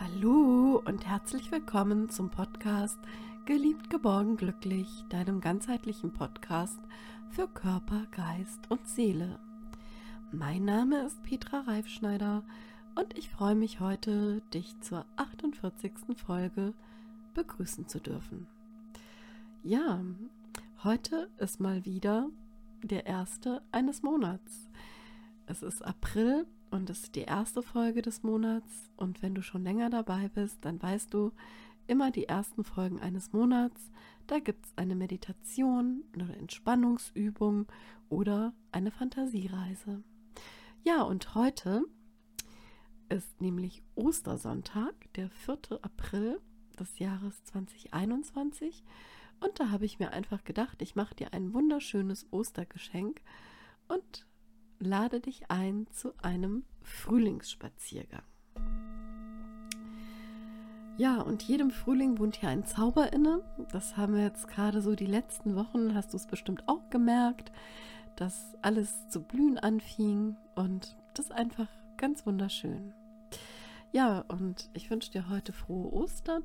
Hallo und herzlich willkommen zum Podcast Geliebt, geborgen, glücklich, deinem ganzheitlichen Podcast für Körper, Geist und Seele. Mein Name ist Petra Reifschneider und ich freue mich heute, dich zur 48. Folge begrüßen zu dürfen. Ja, heute ist mal wieder der erste eines Monats. Es ist April und es ist die erste Folge des Monats. Und wenn du schon länger dabei bist, dann weißt du, immer die ersten Folgen eines Monats, da gibt es eine Meditation, eine Entspannungsübung oder eine Fantasiereise. Ja, und heute ist nämlich Ostersonntag, der 4. April des Jahres 2021. Und da habe ich mir einfach gedacht, ich mache dir ein wunderschönes Ostergeschenk und lade dich ein zu einem Frühlingsspaziergang. Ja, und jedem Frühling wohnt hier ein Zauber inne. Das haben wir jetzt gerade so die letzten Wochen, hast du es bestimmt auch gemerkt, dass alles zu blühen anfing und das ist einfach ganz wunderschön. Ja, und ich wünsche dir heute frohe Ostern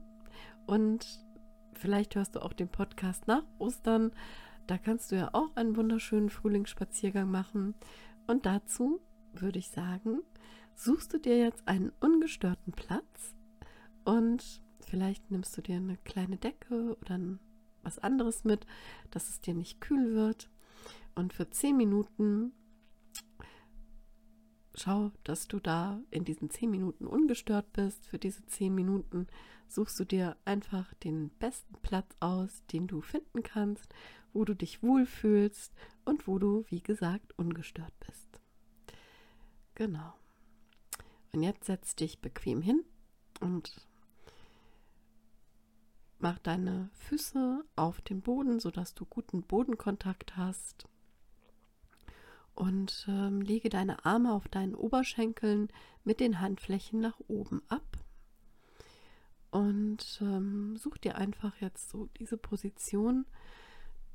und vielleicht hörst du auch den Podcast nach Ostern. Da kannst du ja auch einen wunderschönen Frühlingsspaziergang machen. Und dazu würde ich sagen, suchst du dir jetzt einen ungestörten Platz und vielleicht nimmst du dir eine kleine Decke oder was anderes mit, dass es dir nicht kühl wird. Und für zehn Minuten schau, dass du da in diesen zehn Minuten ungestört bist. Für diese zehn Minuten suchst du dir einfach den besten Platz aus, den du finden kannst wo du dich wohlfühlst und wo du, wie gesagt, ungestört bist. Genau. Und jetzt setz dich bequem hin und mach deine Füße auf den Boden, sodass du guten Bodenkontakt hast. Und ähm, lege deine Arme auf deinen Oberschenkeln mit den Handflächen nach oben ab. Und ähm, such dir einfach jetzt so diese Position,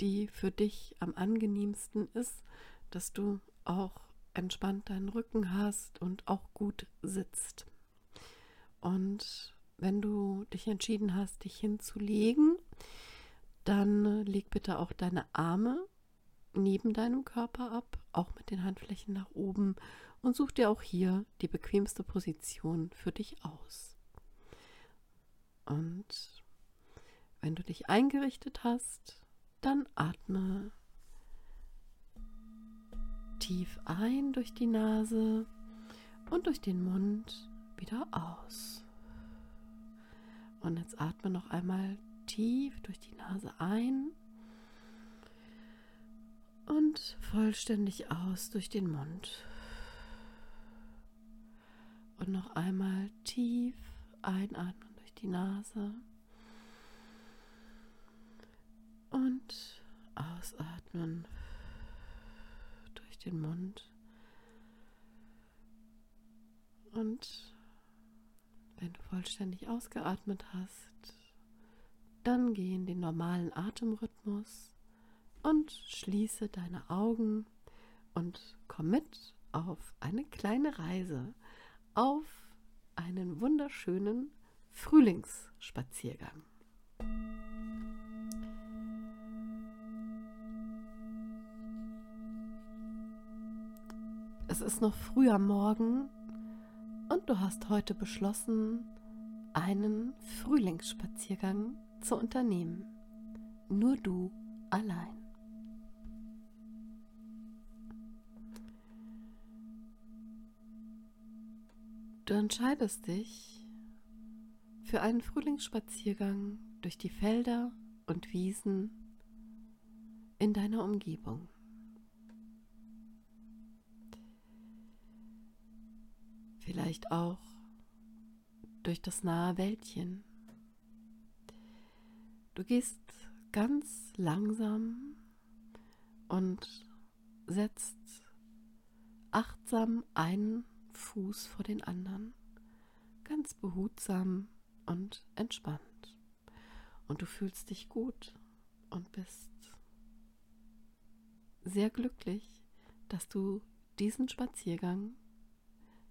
die für dich am angenehmsten ist, dass du auch entspannt deinen Rücken hast und auch gut sitzt. Und wenn du dich entschieden hast, dich hinzulegen, dann leg bitte auch deine Arme neben deinem Körper ab, auch mit den Handflächen nach oben und such dir auch hier die bequemste Position für dich aus. Und wenn du dich eingerichtet hast, dann atme tief ein durch die Nase und durch den Mund wieder aus. Und jetzt atme noch einmal tief durch die Nase ein und vollständig aus durch den Mund. Und noch einmal tief einatmen durch die Nase. Und ausatmen durch den Mund. Und wenn du vollständig ausgeatmet hast, dann geh in den normalen Atemrhythmus und schließe deine Augen und komm mit auf eine kleine Reise, auf einen wunderschönen Frühlingsspaziergang. Es ist noch früh am Morgen und du hast heute beschlossen, einen Frühlingsspaziergang zu unternehmen. Nur du allein. Du entscheidest dich für einen Frühlingsspaziergang durch die Felder und Wiesen in deiner Umgebung. Vielleicht auch durch das nahe Wäldchen. Du gehst ganz langsam und setzt achtsam einen Fuß vor den anderen, ganz behutsam und entspannt. Und du fühlst dich gut und bist sehr glücklich, dass du diesen Spaziergang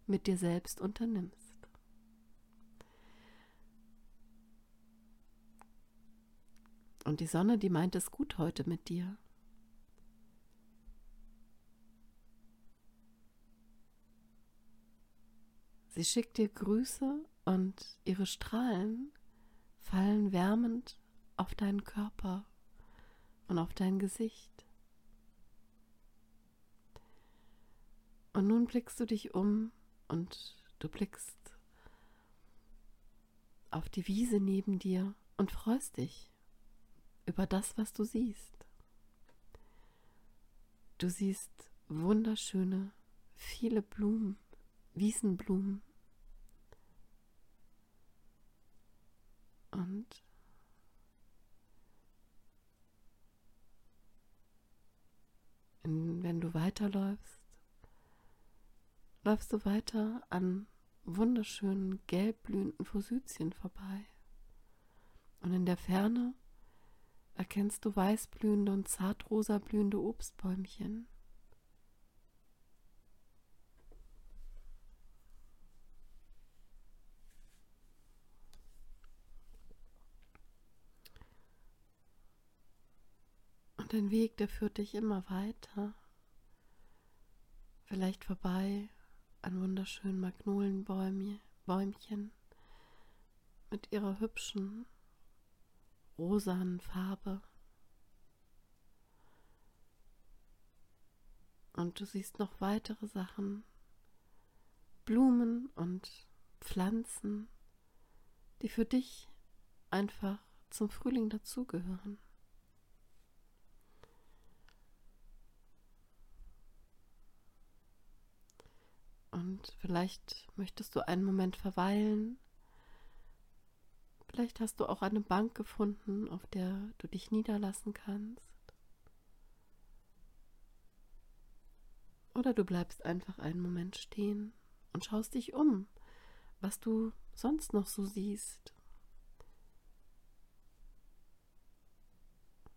mit dir selbst unternimmst. Und die Sonne, die meint es gut heute mit dir. Sie schickt dir Grüße und ihre Strahlen fallen wärmend auf deinen Körper und auf dein Gesicht. Und nun blickst du dich um und du blickst auf die Wiese neben dir und freust dich über das, was du siehst. Du siehst wunderschöne, viele Blumen, Wiesenblumen. Und wenn du weiterläufst, läufst du weiter an wunderschönen gelb blühenden vorbei. Und in der Ferne erkennst du weißblühende und zartrosa blühende Obstbäumchen. Und dein Weg, der führt dich immer weiter, vielleicht vorbei an wunderschönen Magnolienbäumchen mit ihrer hübschen rosanen Farbe. Und du siehst noch weitere Sachen, Blumen und Pflanzen, die für dich einfach zum Frühling dazugehören. Vielleicht möchtest du einen Moment verweilen. Vielleicht hast du auch eine Bank gefunden, auf der du dich niederlassen kannst. Oder du bleibst einfach einen Moment stehen und schaust dich um, was du sonst noch so siehst.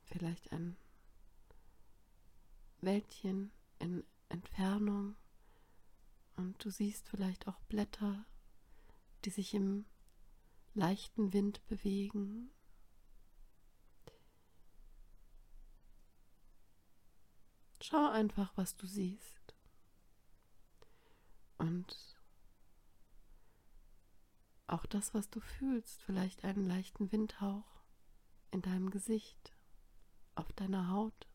Vielleicht ein Wäldchen in Entfernung und du siehst vielleicht auch Blätter, die sich im leichten Wind bewegen. Schau einfach, was du siehst. Und auch das, was du fühlst, vielleicht einen leichten Windhauch in deinem Gesicht, auf deiner Haut.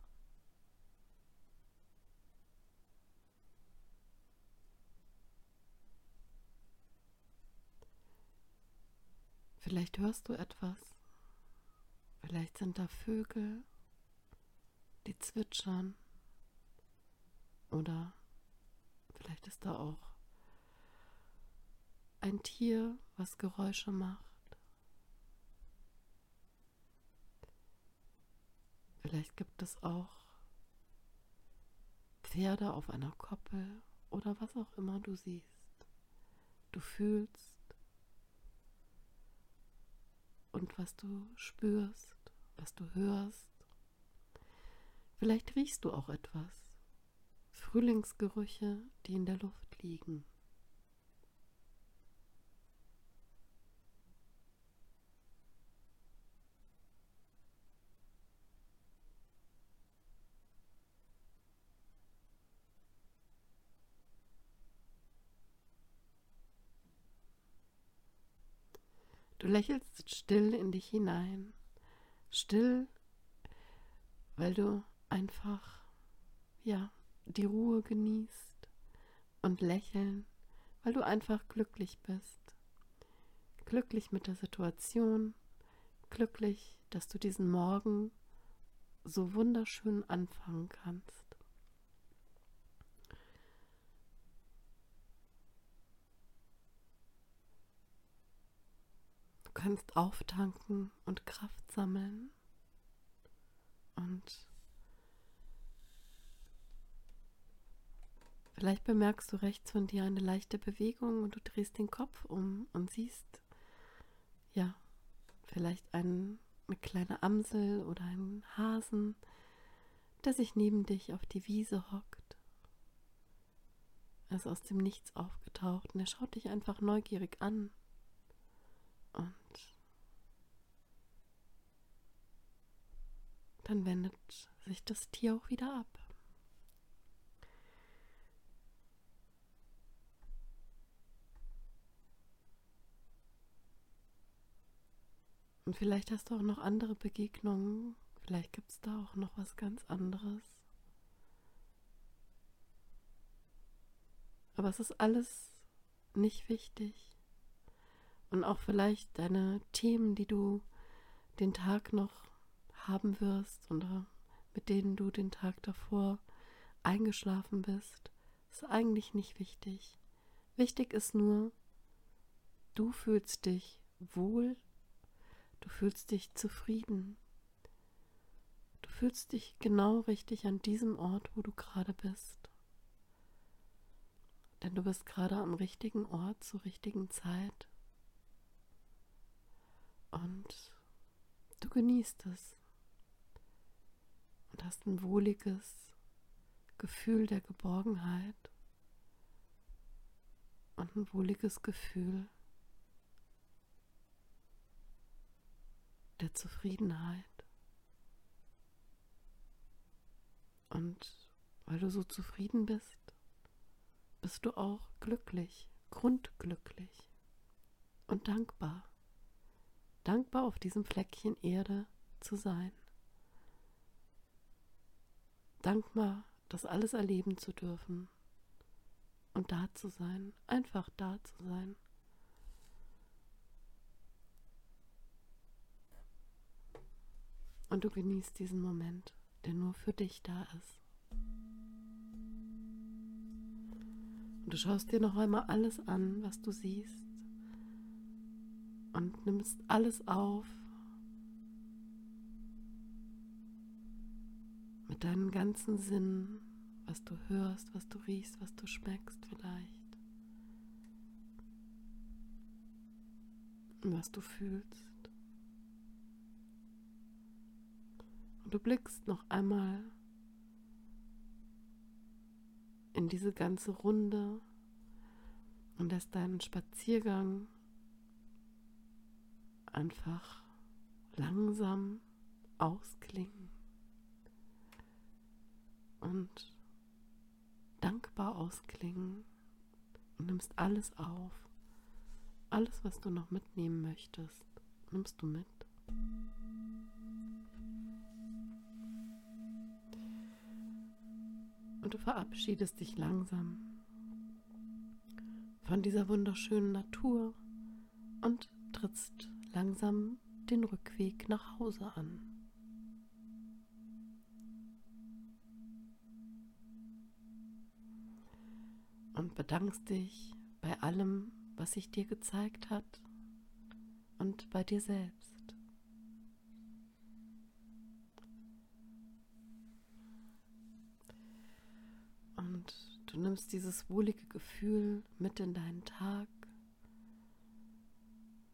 Vielleicht hörst du etwas. Vielleicht sind da Vögel, die zwitschern. Oder vielleicht ist da auch ein Tier, was Geräusche macht. Vielleicht gibt es auch Pferde auf einer Koppel oder was auch immer du siehst. Du fühlst und was du spürst, was du hörst. Vielleicht riechst du auch etwas. Frühlingsgerüche, die in der Luft liegen. Du lächelst still in dich hinein. Still, weil du einfach, ja, die Ruhe genießt. Und lächeln, weil du einfach glücklich bist. Glücklich mit der Situation. Glücklich, dass du diesen Morgen so wunderschön anfangen kannst. Kannst auftanken und Kraft sammeln. Und vielleicht bemerkst du rechts von dir eine leichte Bewegung und du drehst den Kopf um und siehst, ja, vielleicht einen, eine kleine Amsel oder einen Hasen, der sich neben dich auf die Wiese hockt. Er ist aus dem Nichts aufgetaucht und er schaut dich einfach neugierig an. Und dann wendet sich das Tier auch wieder ab. Und vielleicht hast du auch noch andere Begegnungen. Vielleicht gibt es da auch noch was ganz anderes. Aber es ist alles nicht wichtig. Und auch vielleicht deine Themen, die du den Tag noch haben wirst oder mit denen du den Tag davor eingeschlafen bist, ist eigentlich nicht wichtig. Wichtig ist nur, du fühlst dich wohl Du fühlst dich zufrieden. Du fühlst dich genau richtig an diesem Ort, wo du gerade bist. Denn du bist gerade am richtigen Ort zur richtigen Zeit. Und du genießt es. Und hast ein wohliges Gefühl der Geborgenheit. Und ein wohliges Gefühl der Zufriedenheit. Und weil du so zufrieden bist, bist du auch glücklich, grundglücklich und dankbar. Dankbar auf diesem Fleckchen Erde zu sein. Dankbar, das alles erleben zu dürfen und da zu sein, einfach da zu sein. Und du genießt diesen Moment, der nur für dich da ist. Und du schaust dir noch einmal alles an, was du siehst. Und nimmst alles auf. Mit deinen ganzen Sinnen, was du hörst, was du riechst, was du schmeckst vielleicht. Und was du fühlst. Du blickst noch einmal in diese ganze Runde und lässt deinen Spaziergang einfach langsam ausklingen und dankbar ausklingen und nimmst alles auf. Alles, was du noch mitnehmen möchtest, nimmst du mit. und du verabschiedest dich langsam von dieser wunderschönen Natur und trittst langsam den Rückweg nach Hause an. Und bedankst dich bei allem, was sich dir gezeigt hat und bei dir selbst. Du nimmst dieses wohlige Gefühl mit in deinen Tag,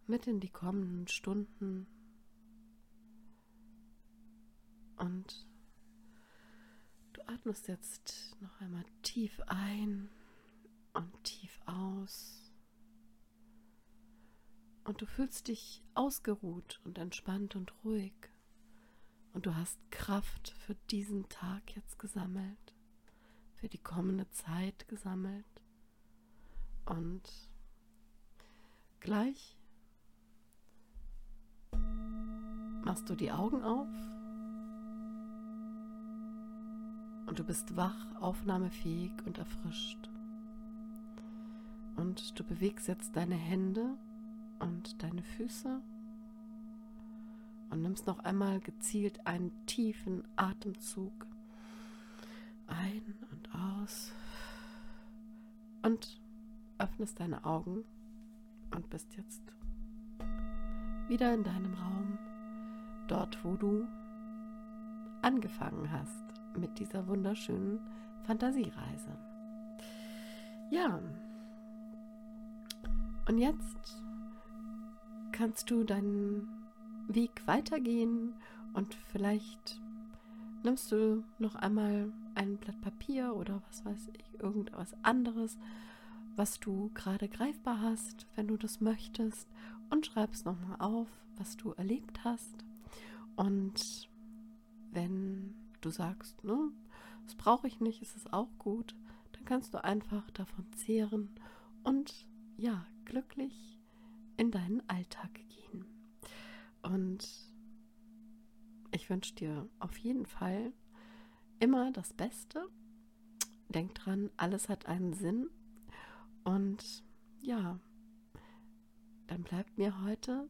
mit in die kommenden Stunden und du atmest jetzt noch einmal tief ein und tief aus. Und du fühlst dich ausgeruht und entspannt und ruhig. Und du hast Kraft für diesen Tag jetzt gesammelt für die kommende Zeit gesammelt. Und gleich machst du die Augen auf und du bist wach, aufnahmefähig und erfrischt. Und du bewegst jetzt deine Hände und deine Füße und nimmst noch einmal gezielt einen tiefen Atemzug ein und aus und öffnest deine Augen und bist jetzt wieder in deinem Raum, dort wo du angefangen hast mit dieser wunderschönen Fantasiereise. Ja, und jetzt kannst du deinen Weg weitergehen und vielleicht nimmst du noch einmal ein Blatt Papier oder was weiß ich, irgendwas anderes, was du gerade greifbar hast, wenn du das möchtest, und schreibst nochmal auf, was du erlebt hast. Und wenn du sagst, ne, das brauche ich nicht, ist es auch gut, dann kannst du einfach davon zehren und ja, glücklich in deinen Alltag gehen. Und ich wünsche dir auf jeden Fall immer das Beste. Denk dran, alles hat einen Sinn. Und ja, dann bleibt mir heute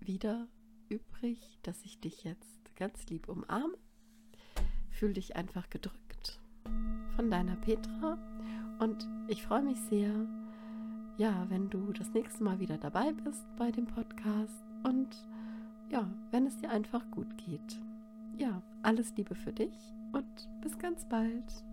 wieder übrig, dass ich dich jetzt ganz lieb umarme. Fühl dich einfach gedrückt von deiner Petra und ich freue mich sehr, ja, wenn du das nächste Mal wieder dabei bist bei dem Podcast und ja, wenn es dir einfach gut geht. Ja, alles Liebe für dich und bis ganz bald.